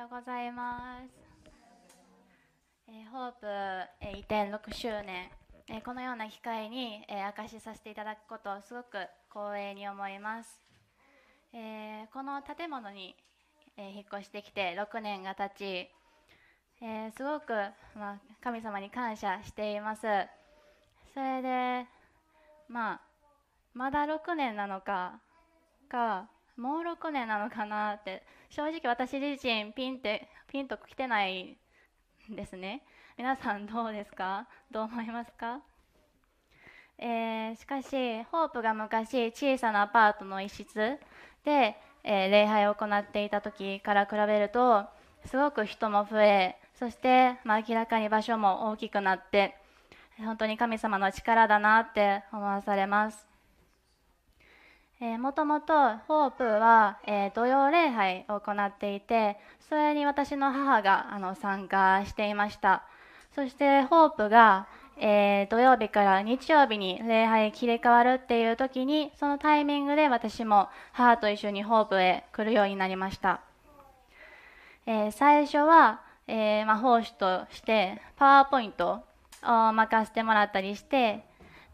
ようございます。えホープ、え移転6周年、えこのような機会に、えー明かしさせていただくことをすごく光栄に思います。えこの建物に、え引っ越してきて6年が経ち、えすごく、ま、神様に感謝しています。それで、まあ、まだ6年なのかかもう6年なのかなって正直私自身ピンってピンときてないんですね。皆さんどうですか？どう思いますか、えーしかしホープが昔小さなアパートの一室で、えー礼拝を行っていた時から比べるとすごく人も増えそして、まあ、明らかに場所も大きくなって本当に神様の力だなって思わされます。えーもともとホープは、えー土曜礼拝を行っていてそれに私の母があの参加していました。そしてホープが、えー土曜日から日曜日に礼拝切り替わるっていう時にそのタイミングで私も母と一緒にホープへ来るようになりました、え最初は、えーまあ、奉仕としてパワーポイントを任せてもらったりして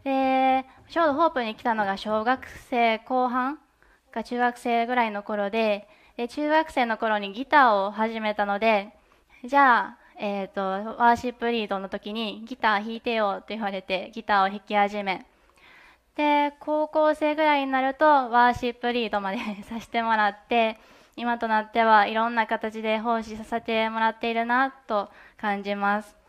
でちょうどホープに来たのが小学生後半か中学生ぐらいの頃でで中学生の頃にギターを始めたのでじゃあ、えー、とワーシップリードの時にギター弾いてよって言われてギターを弾き始めで高校生ぐらいになるとワーシップリードまでさせてもらって今となってはいろんな形で奉仕させてもらっているなと感じます。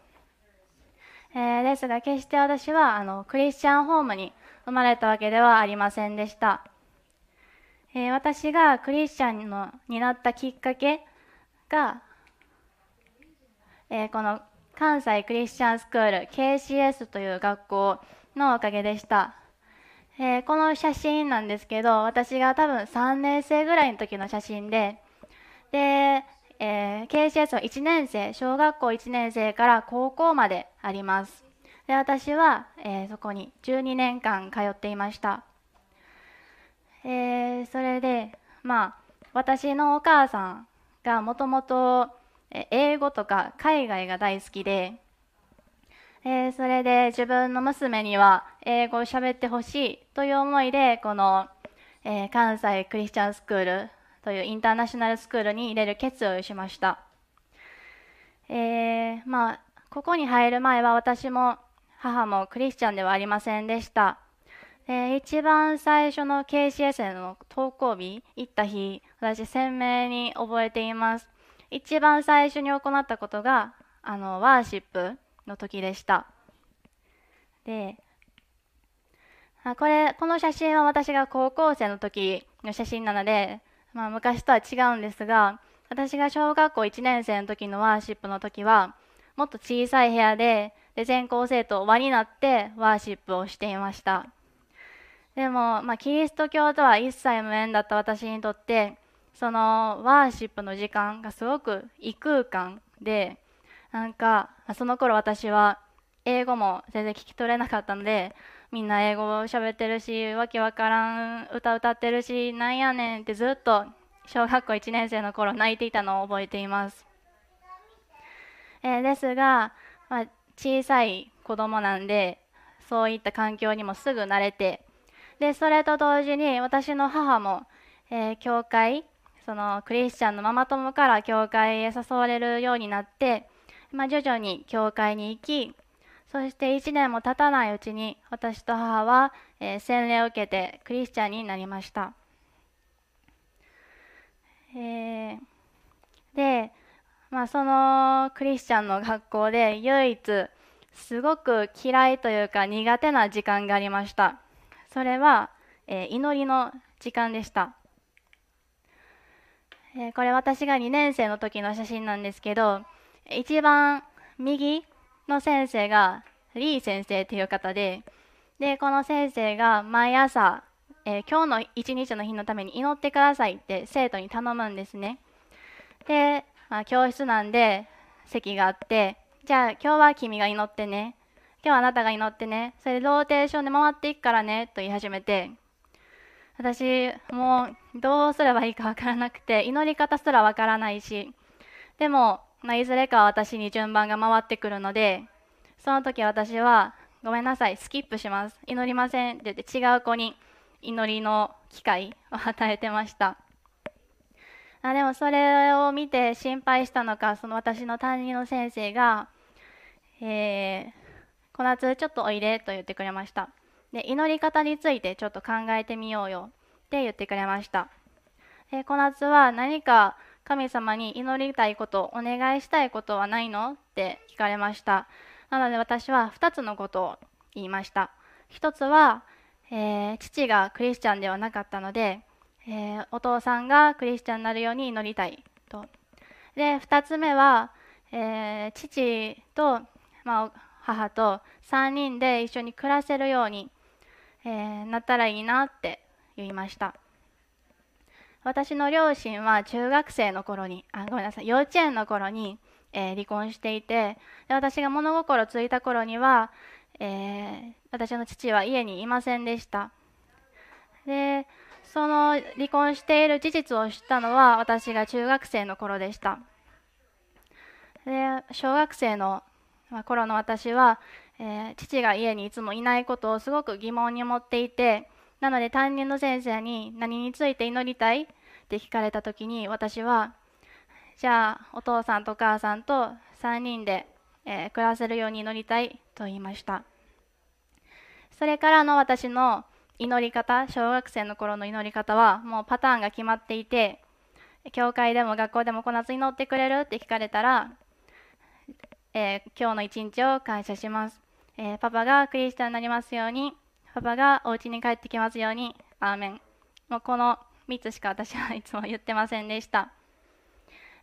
えーですが決して私はあのクリスチャンホームに生まれたわけではありませんでした、えー私がクリスチャンのになったきっかけが、えーこの関西クリスチャンスクール KCS という学校のおかげでした、えーこの写真なんですけど私が多分3年生ぐらいの時の写真でで、えー KCS は1年生小学校1年生から高校まであります。で私は、えーそこに12年間通っていました、えーそれでまあ私のお母さんがもともと英語とか海外が大好きで、えーそれで自分の娘には英語を喋ってほしいという思いでこの、えー関西クリスチャンスクールというインターナショナルスクールに入れる決意をしました、えーまあここに入る前は私も母もクリスチャンではありませんでした。で一番最初の KCS の登校日行った日私鮮明に覚えています。一番最初に行ったことがあのワーシップの時でした。であこれこの写真は私が高校生の時の写真なので、まあ、昔とは違うんですが私が小学校1年生の時のワーシップの時はもっと小さい部屋でで全校生徒輪になってワーシップをしていました。でも、まあ、キリスト教とは一切無縁だった私にとってそのワーシップの時間がすごく異空間でなんかその頃私は英語も全然聞き取れなかったのでみんな英語を喋ってるしわけわからん歌歌ってるしなんやねんってずっと小学校1年生の頃泣いていたのを覚えています、えーですが、まあ、小さい子供なんでそういった環境にもすぐ慣れてでそれと同時に私の母も、えー教会そのクリスチャンのママ友から教会へ誘われるようになって、まあ、徐々に教会に行きそして1年も経たないうちに私と母は、え洗礼を受けてクリスチャンになりました、えーで、まあ、そのクリスチャンの学校で唯一すごく嫌いというか苦手な時間がありました。それは、えー祈りの時間でした、えこれ私が2年生の時の写真なんですけど一番右の先生がリー先生という方ででこの先生が毎朝、えー今日の一日の日のために祈ってくださいって生徒に頼むんですね。で、まあ、教室なんで席があってじゃあ今日は君が祈ってね。今日はあなたが祈ってね。それでローテーションで回っていくからねと言い始めて私もうどうすればいいかわからなくて祈り方すらわからないしでも、まあ、いずれか私に順番が回ってくるのでその時私は「ごめんなさいスキップします。祈りません」って言って違う子に祈りの機会を与えてました。あでもそれを見て心配したのかその私の担任の先生が「えー、小夏ちょっとおいで」と言ってくれました。で祈り方についてちょっと考えてみようよって言ってくれました。で小夏は何か神様に祈りたいことお願いしたいことはないの？って聞かれました。なので私は2つのことを言いました。1つは、えー、父がクリスチャンではなかったのでえー、お父さんがクリスチャンになるように祈りたいと。で2つ目は、えー、父と、まあ、母と3人で一緒に暮らせるように、え、なったらいいなって言いました。私の両親は中学生の頃にあごめんなさい幼稚園の頃に、えー、離婚していてで私が物心ついた頃には、え私の父は家にいませんでした。でその離婚している事実を知ったのは私が中学生の頃でした。で小学生の頃の私は、えー、父が家にいつもいないことをすごく疑問に思っていてなので担任の先生に何について祈りたい？って聞かれた時に私はじゃあお父さんとお母さんと3人で、えー、暮らせるように祈りたい？と言いました。それからの私の祈り方小学生の頃の祈り方はもうパターンが決まっていて教会でも学校でもこの夏祈ってくれる？って聞かれたら、えー、今日の一日を感謝します、えー、パパがクリスチャンになりますように。パパがお家に帰ってきますようにアーメン。もうこの3つしか私はいつも言ってませんでした。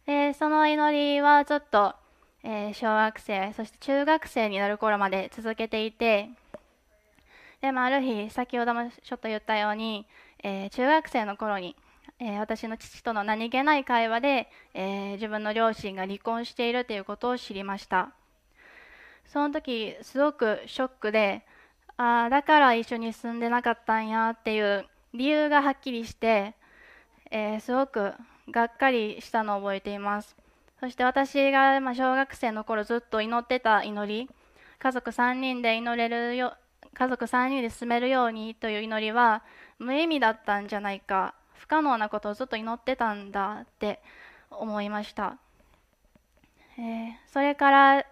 でその祈りはちょっと、えー、小学生そして中学生になる頃まで続けていてでもある日先ほどもちょっと言ったように、えー、中学生の頃に、えー、私の父との何気ない会話で、え、自分の両親が離婚しているということを知りました。その時すごくショックでああだから一緒に住んでなかったんやっていう理由がはっきりして、えすごくがっかりしたのを覚えています。そして私が、小学生の頃ずっと祈ってた祈り家族3人で祈れるよ家族3人で進めるようにという祈りは無意味だったんじゃないか不可能なことをずっと祈ってたんだって思いました、えー、それから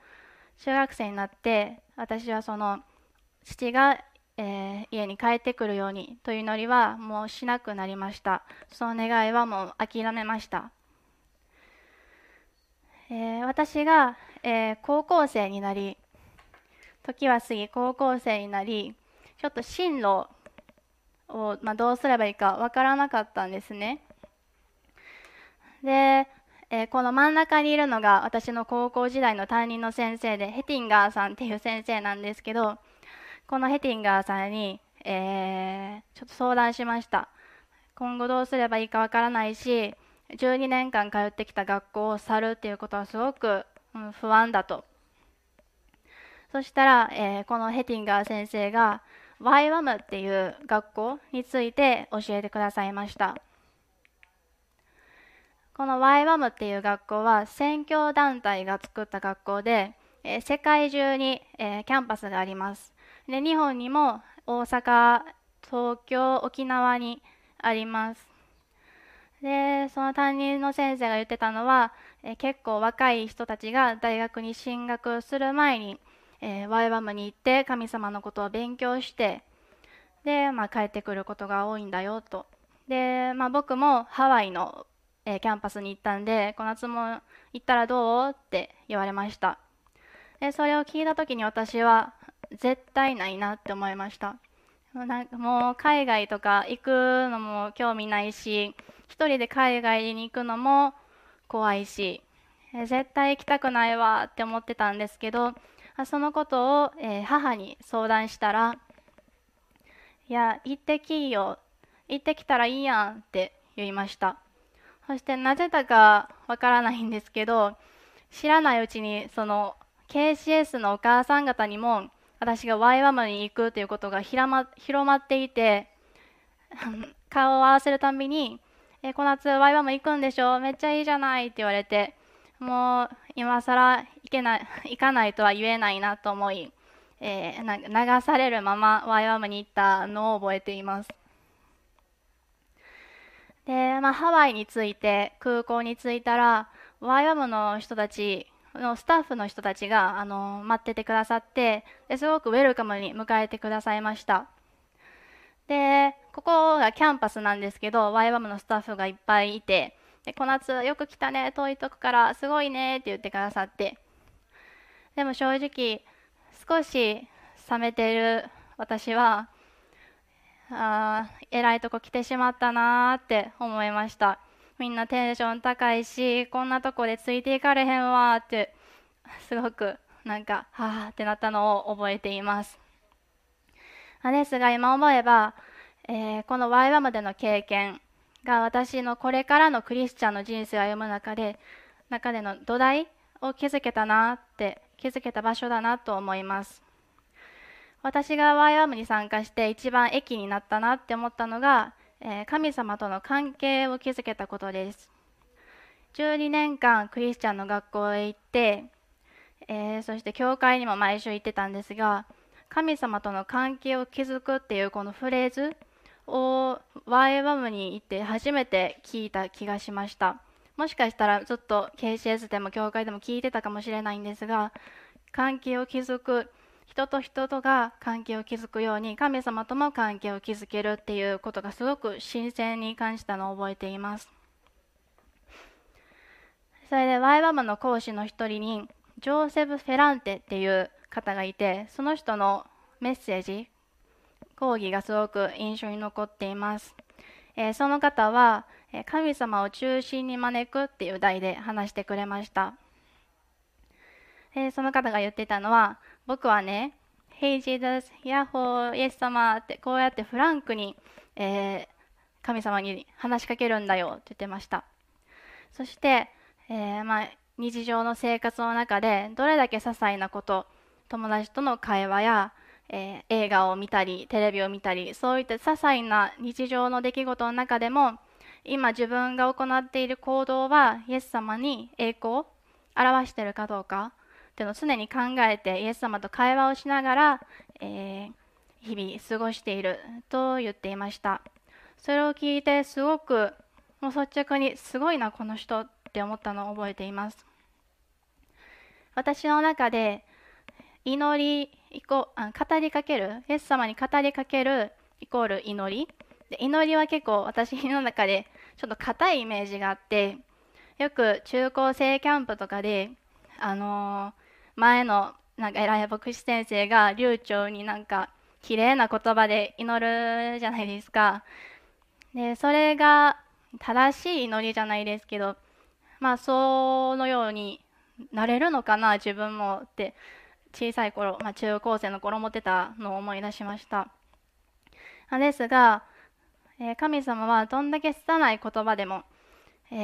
中学生になって私はその父が、えー、家に帰ってくるようにという祈りはもうしなくなりました。その願いはもう諦めました、えー、私が、え高校生になり時は過ぎ高校生になりちょっと進路を、まあ、どうすればいいかわからなかったんですね。で、えー、この真ん中にいるのが私の高校時代の担任の先生でヘティンガーさんっていう先生なんですけどこのヘティンガーさんに、えー、ちょっと相談しました。今後どうすればいいかわからないし12年間通ってきた学校を去るっていうことはすごく、うん、不安だと。そしたら、えー、このヘティンガー先生が YWAM っていう学校について教えてくださいました。この YWAM っていう学校は宣教団体が作った学校で、え、世界中に、え、キャンパスがあります。で日本にも大阪東京沖縄にあります。でその担任の先生が言ってたのは、え結構若い人たちが大学に進学する前にえー、ワイワムに行って神様のことを勉強してで、まあ、帰ってくることが多いんだよと。で、まあ、僕もハワイの、えー、キャンパスに行ったんでこの夏も行ったらどう？って言われました。でそれを聞いた時に私は絶対ないなって思いました。なんかもう海外とか行くのも興味ないし一人で海外に行くのも怖いし絶対行きたくないわって思ってたんですけどそのことを、え、母に相談したら「いや行ってきいよ。行ってきたらいいやん」って言いました。そしてなぜだかわからないんですけど知らないうちにその KCS のお母さん方にも私がワイワムに行くということが広まっていて 顔を合わせるたびに「えこの夏ワイワム行くんでしょ？めっちゃいいじゃない」って言われてもう今更行けない行かないとは言えないなと思い、えー、流されるままワイワムに行ったのを覚えています。で、まあ、ハワイに着いて空港に着いたらワイワムの人たちのスタッフの人たちがあの待っててくださってですごくウェルカムに迎えてくださいました。でここがキャンパスなんですけどワイワムのスタッフがいっぱいいてで小夏よく来たね遠いとこからすごいねって言ってくださって。でも正直少し冷めてる私はあ偉いとこ来てしまったなって思いました。みんなテンション高いしこんなとこでついていかれへんわって すごくなんかはあってなったのを覚えています。ですが今思えば、えー、このワイワムでの経験が私のこれからのクリスチャンの人生を歩む中で中での土台を築けたなって築けた場所だなと思います。私がワイワムに参加して一番益になったなって思ったのが、え、神様との関係を築けたことです。12年間クリスチャンの学校へ行って、えー、そして教会にも毎週行ってたんですが神様との関係を築くっていうこのフレーズをワイワムに行って初めて聞いた気がしました。もしかしたらずっと KCS でも教会でも聞いてたかもしれないんですが関係を築く人と人とが関係を築くように神様とも関係を築けるっていうことがすごく新鮮に感じたのを覚えています。それでワイワムの講師の一人にジョーセフ・フェランテっていう方がいてその人のメッセージ講義がすごく印象に残っています、えー、その方は神様を中心に招くっていう題で話してくれました、えー、その方が言ってたのは僕はね Hey Jesus, ヤッホー、イエス様ってこうやってフランクに、えー、神様に話しかけるんだよって言ってました。そして、えー、まあ、日常の生活の中でどれだけ些細なこと友達との会話やえー、映画を見たりテレビを見たりそういった些細な日常の出来事の中でも今自分が行っている行動はイエス様に栄光を表しているかどうかっていうのを常に考えてイエス様と会話をしながら、えー、日々過ごしていると言っていました。それを聞いてすごくもう率直にすごいなこの人って思ったのを覚えています。私の中で祈りイコ語りかけるイエス様に語りかけるイコール祈り。で祈りは結構私の中でちょっと硬いイメージがあってよく中高生キャンプとかであのー、前のなんか偉い牧師先生が流暢になんか綺麗な言葉で祈るじゃないですか。でそれが正しい祈りじゃないですけどまあそのようになれるのかな自分もって小さい頃、まあ、中高生の頃持ってたのを思い出しました。ですが、えー、神様はどんだけ拙い言葉でも、え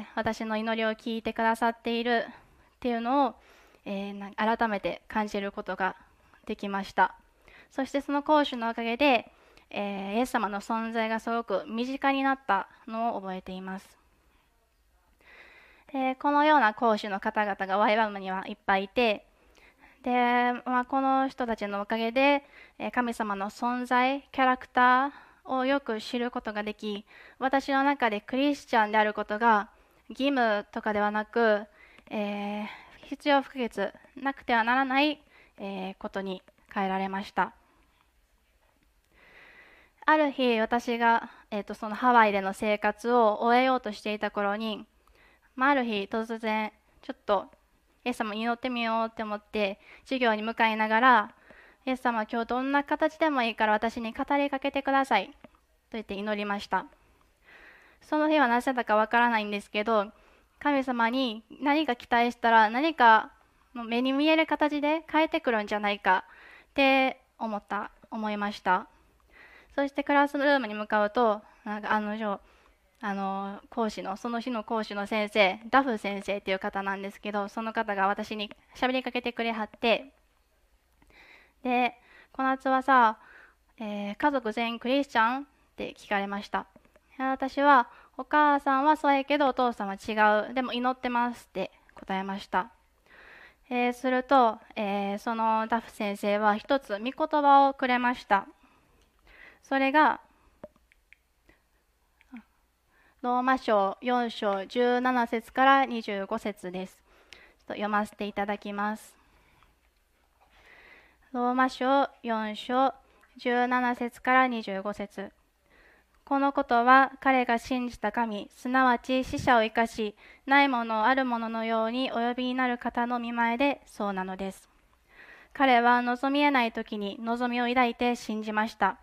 ー、私の祈りを聞いてくださっているっていうのを、えー、改めて感じることができました。そしてその講師のおかげで、えイエス様の存在がすごく身近になったのを覚えています。でこのような講師の方々がワイワムにはいっぱいいてで、まあ、この人たちのおかげで神様の存在キャラクターをよく知ることができ私の中でクリスチャンであることが義務とかではなく、えー、必要不可欠なくてはならない、えー、ことに変えられました。ある日私が、えーと、そのハワイでの生活を終えようとしていた頃に、まあ、ある日突然ちょっとイエス様祈ってみようって思って授業に向かいながらイエス様今日どんな形でもいいから私に語りかけてくださいと言って祈りました。その日はなぜだかわからないんですけど神様に何か期待したら何か目に見える形で変えてくるんじゃないかって思った思いましたそしてクラスルームに向かうとなんか案の定あの講師のその日の講師の先生ダフ先生っていう方なんですけどその方が私に喋りかけてくれはってで「小夏はさ、えー、家族全員クリスチャン?」って聞かれました私は「お母さんはそうやけどお父さんは違うでも祈ってます」って答えました。えー、すると、えー、そのダフ先生は一つ御言葉をくれました。それが、ローマ書4章17節から25節です。読ませていただきます。ローマ書4章17節から25節このことは彼が信じた神、すなわち死者を生かし、ないものあるもののようにお呼びになる方の見前でそうなのです。彼は望みえない時に望みを抱いて信じました。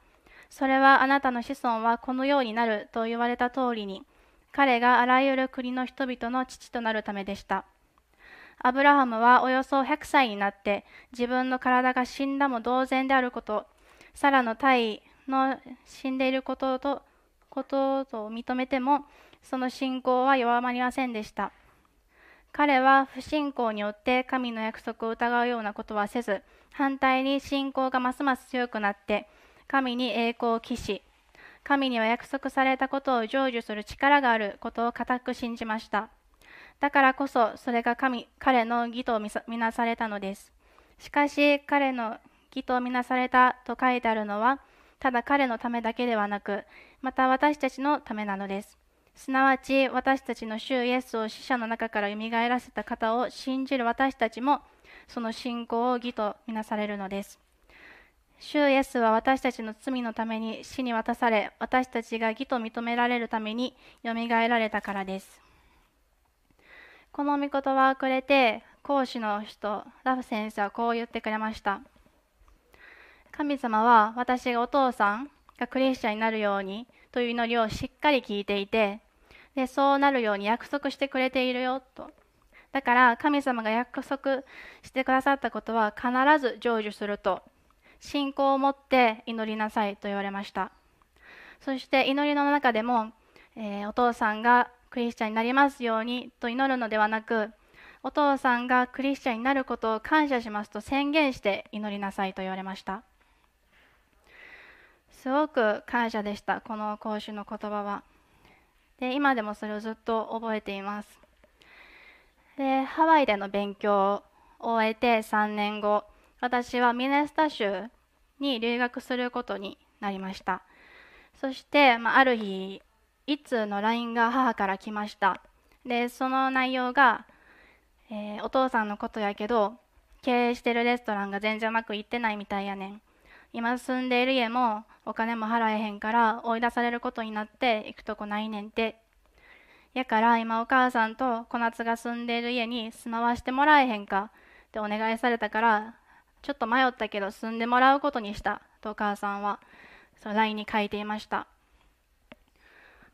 それはあなたの子孫はこのようになると言われた通りに、彼があらゆる国の人々の父となるためでした。アブラハムはおよそ100歳になって自分の体が死んだも同然であること、サラの体の死んでいることとことと認めても、その信仰は弱まりませんでした。彼は不信仰によって神の約束を疑うようなことはせず、反対に信仰がますます強くなって、神に栄光を期し、神には約束されたことを成就する力があることを固く信じました。だからこそ、それが神彼の義とみなされたのです。しかし、彼の義とみなされたと書いてあるのは、ただ彼のためだけではなく、また私たちのためなのです。すなわち、私たちの主イエスを死者の中からよみがえらせた方を信じる私たちも、その信仰を義とみなされるのです。主イエスは私たちの罪のために死に渡され、私たちが義と認められるためによみがえられたからです。この御言葉をくれて、講師の人、ラフ先生はこう言ってくれました。神様は私がお父さんがクリスチャンになるようにという祈りをしっかり聞いていて、でそうなるように約束してくれているよと。だから神様が約束してくださったことは必ず成就すると、信仰を持って祈りなさいと言われました。そして祈りの中でも、えー、お父さんがクリスチャンになりますようにと祈るのではなく、お父さんがクリスチャンになることを感謝しますと宣言して祈りなさいと言われました。すごく感謝でした、この講師の言葉は。で今でもそれをずっと覚えています。でハワイでの勉強を終えて3年後、私はミネスタ州に留学することになりました。そして、まあ、ある日、一通の LINE が母から来ました。で、その内容が、えー、お父さんのことやけど、経営してるレストランが全然うまくいってないみたいやねん。今住んでいる家もお金も払えへんから追い出されることになって行くとこないねんて。やから今お母さんと小夏が住んでいる家に住まわしてもらえへんかってお願いされたからちょっと迷ったけど住んでもらうことにしたとお母さんはその LINE に書いていました。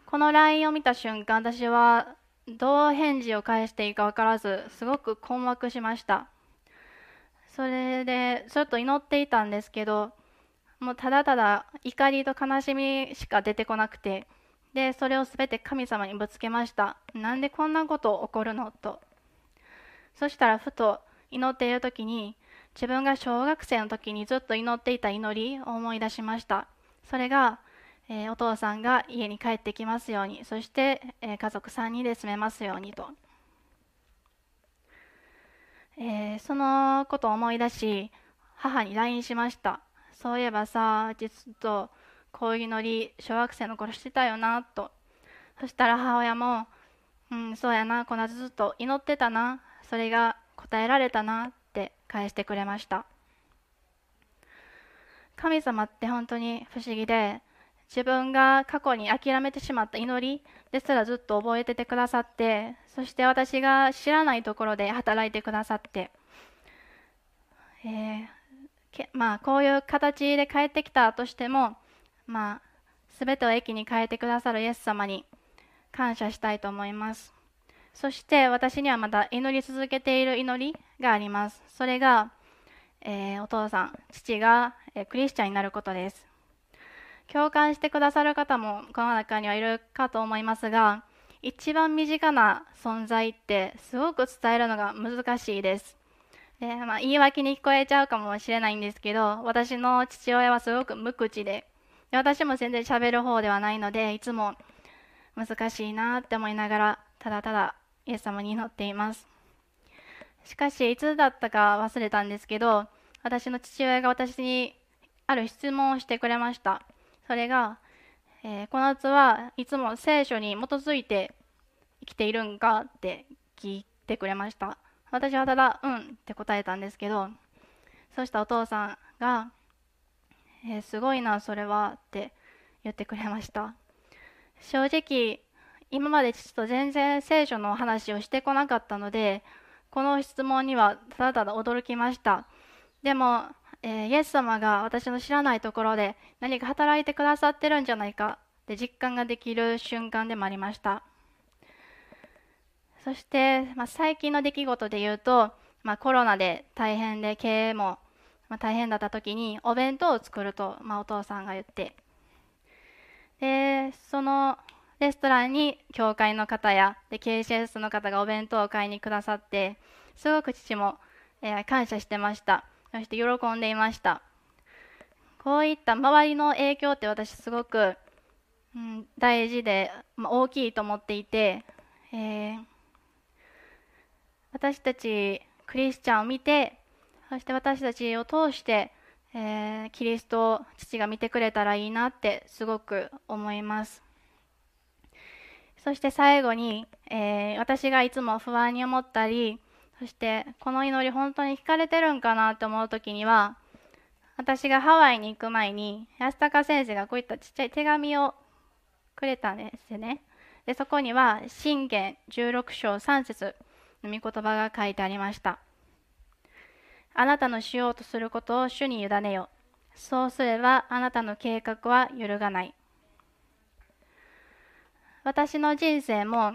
この LINE を見た瞬間、私はどう返事を返していいか分からず、すごく困惑しました。それで、ちょっと祈っていたんですけど、もうただただ怒りと悲しみしか出てこなくて、で、それを全て神様にぶつけました。なんでこんなこと起こるの？と。そしたらふと祈っている時に、自分が小学生の時にずっと祈っていた祈りを思い出しました。それが、えー、お父さんが家に帰ってきますようにそして、えー、家族3人で住めますようにと、えー、そのことを思い出し母に LINE しましたそういえばさ実とこういう祈り小学生の頃してたよなと。そしたら母親も「うんそうやなこのずっと祈ってたなそれが答えられたな」って返してくれました。神様って本当に不思議で自分が過去に諦めてしまった祈りですらずっと覚えててくださってそして私が知らないところで働いてくださって、えー、まあ、こういう形で帰ってきたとしても、まあ、全てを駅に変えてくださるイエス様に感謝したいと思います。そして私にはまた祈り続けている祈りがあります。それが、えー、お父さん父が、えー、クリスチャンになることです。共感してくださる方もこの中にはいるかと思いますが一番身近な存在ってすごく伝えるのが難しいです。でまあ、言い訳に聞こえちゃうかもしれないんですけど私の父親はすごく無口でで私も全然喋る方ではないのでいつも難しいなって思いながらただただイエス様に祈っています。しかしいつだったか忘れたんですけど私の父親が私にある質問をしてくれましたそれが、えー、小夏はいつも聖書に基づいて生きているんかって聞いてくれました私はただ「うん」って答えたんですけどそうしたお父さんが「えー、すごいなそれは」って言ってくれました。正直今まで父と全然聖書の話をしてこなかったのでこの質問にはただただ驚きました。でも、えー、イエス様が私の知らないところで何か働いてくださってるんじゃないかって実感ができる瞬間でもありました。そして、まあ、最近の出来事で言うと、まあ、コロナで大変で経営も、大変だった時にお弁当を作ると、まあ、お父さんが言って。でそのレストランに教会の方やで KCS の方がお弁当を買いにくださってすごく父も、えー、感謝してました。そして喜んでいました。こういった周りの影響って私すごく、うん、大事で、まあ、大きいと思っていて、えー、私たちクリスチャンを見てそして私たちを通して、えー、キリストを父が見てくれたらいいなってすごく思いますそして最後に、えー、私がいつも不安に思ったりそしてこの祈り本当に聞かれてるんかなって思う時には私がハワイに行く前に安高先生がこういったちっちゃい手紙をくれたんですよね。でそこには「信玄16章3節御言葉が書いてありました。あなたのしようとすることを主に委ねよ。そうすればあなたの計画は揺るがない。私の人生も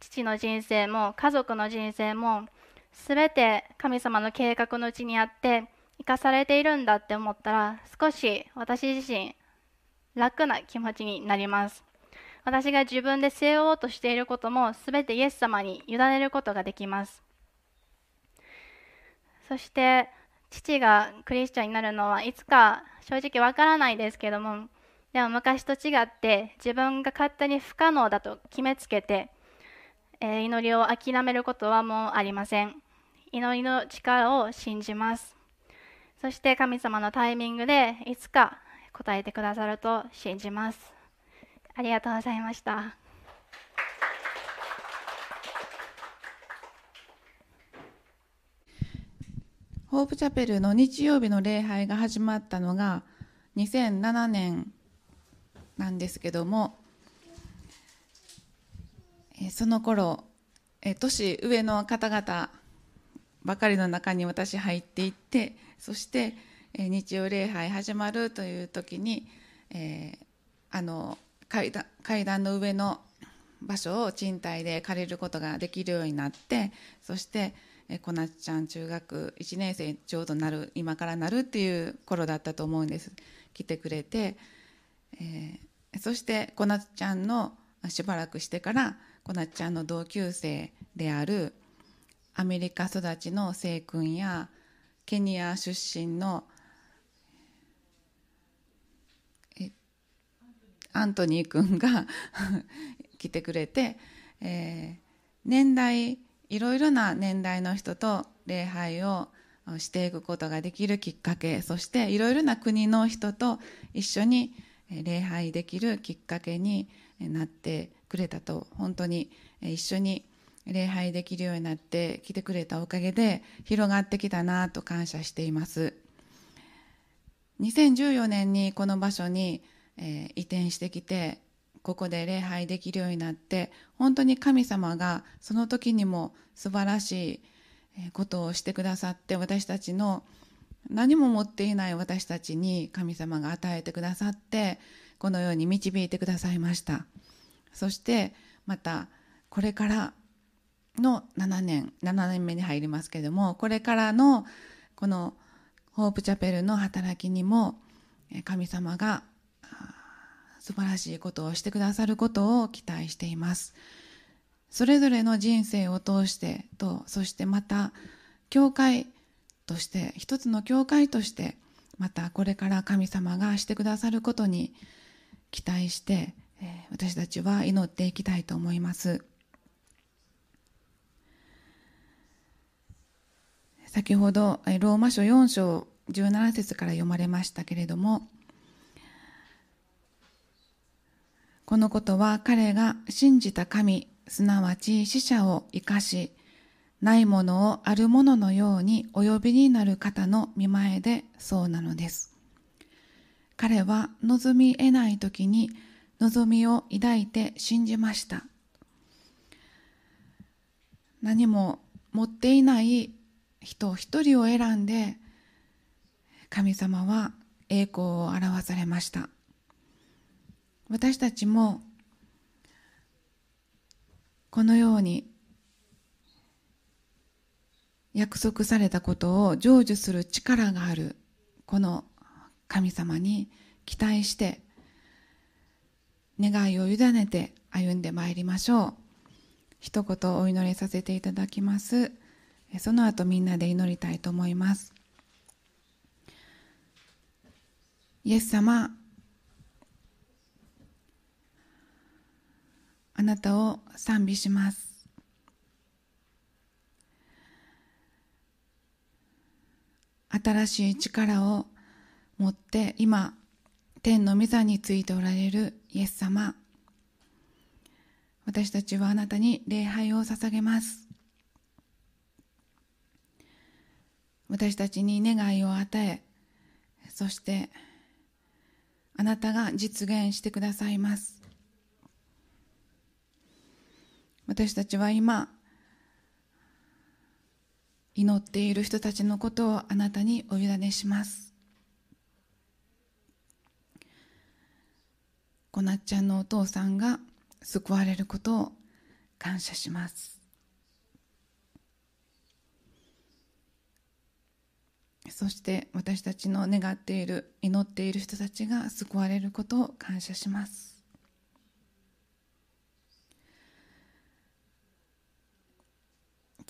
父の人生も家族の人生も全て神様の計画のうちにあって生かされているんだって思ったら少し私自身楽な気持ちになります私が自分で背負おうとしていることも全てイエス様に委ねることができます。そして父がクリスチャンになるのはいつか正直わからないですけどもでも昔と違って自分が勝手に不可能だと決めつけて、え、祈りを諦めることはもうありません。祈りの力を信じます。そして神様のタイミングでいつか答えてくださると信じます。ありがとうございました。ホープチャペルの日曜日の礼拝が始まったのが2007年なんですけどもその頃年上の方々ばかりの中に私入っていってそして日曜礼拝始まるという時に、えー、あの階段階段の上の場所を賃貸で借りることができるようになってそしてこなちゃん中学1年生ちょうどなる今からなるっていう頃だったと思うんです。来てくれて、えー、そしてこなちゃんのしばらくしてからこなちゃんの同級生であるアメリカ育ちの聖君やケニア出身のアントニー君が 来てくれて、えー、年代いろいろな年代の人と礼拝をしていくことができるきっかけそしていろいろな国の人と一緒に礼拝できるきっかけになってくれたと本当に一緒に礼拝できるようになって来てくれたおかげで広がってきたなと感謝しています。2014年にこの場所にえ移転してきてここで礼拝できるようになって本当に神様がその時にも素晴らしいことをしてくださって私たちの何も持っていない私たちに神様が与えてくださってこのように導いてくださいました。そしてまたこれからの7年7年目に入りますけどもこれからのこのホープチャペルの働きにも神様が素晴らしいことをしてくださることを期待しています。それぞれの人生を通してとそしてまた教会として一つの教会としてまたこれから神様がしてくださることに期待して、え私たちは祈っていきたいと思います。先ほどローマ書4章17節から読まれましたけれどもこのことは彼が信じた神すなわち死者を生かしないものをあるもののようにお呼びになる方の見前でそうなのです。彼は望み得ない時に望みを抱いて信じました。何も持っていない人一人を選んで神様は栄光を表されました。私たちもこのように約束されたことを成就する力があるこの神様に期待して願いを委ねて歩んでまいりましょう。一言お祈りさせていただきます。その後みんなで祈りたいと思います。イエス様あなたを賛美します。新しい力を持って今天の御座についておられるイエス様。私たちはあなたに礼拝を捧げます。私たちに願いを与えそしてあなたが実現してくださいます。私たちは今祈っている人たちのことをあなたにお委ねします。こなっちゃんのお父さんが救われることを感謝します。そして私たちの願っている祈っている人たちが救われることを感謝します。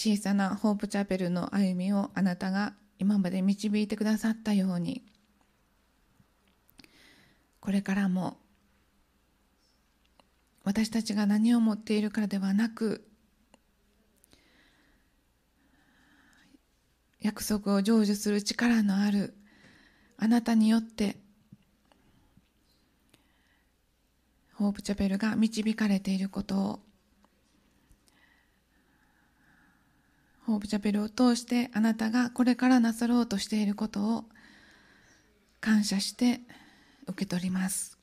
小さなホープチャペルの歩みをあなたが今まで導いてくださったように。これからも私たちが何を持っているからではなく約束を成就する力のあるあなたによってホープチャペルが導かれていることをホープチャペルを通してあなたがこれからなさろうとしていることを感謝して受け取ります。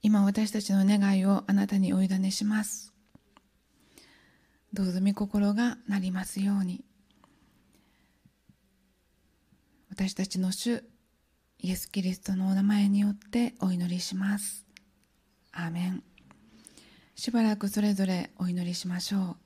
今私たちの願いをあなたにお委ねします。どうぞ御心がなりますように。私たちの主イエス・キリストのお名前によってお祈りします。アーメン。しばらくそれぞれお祈りしましょう。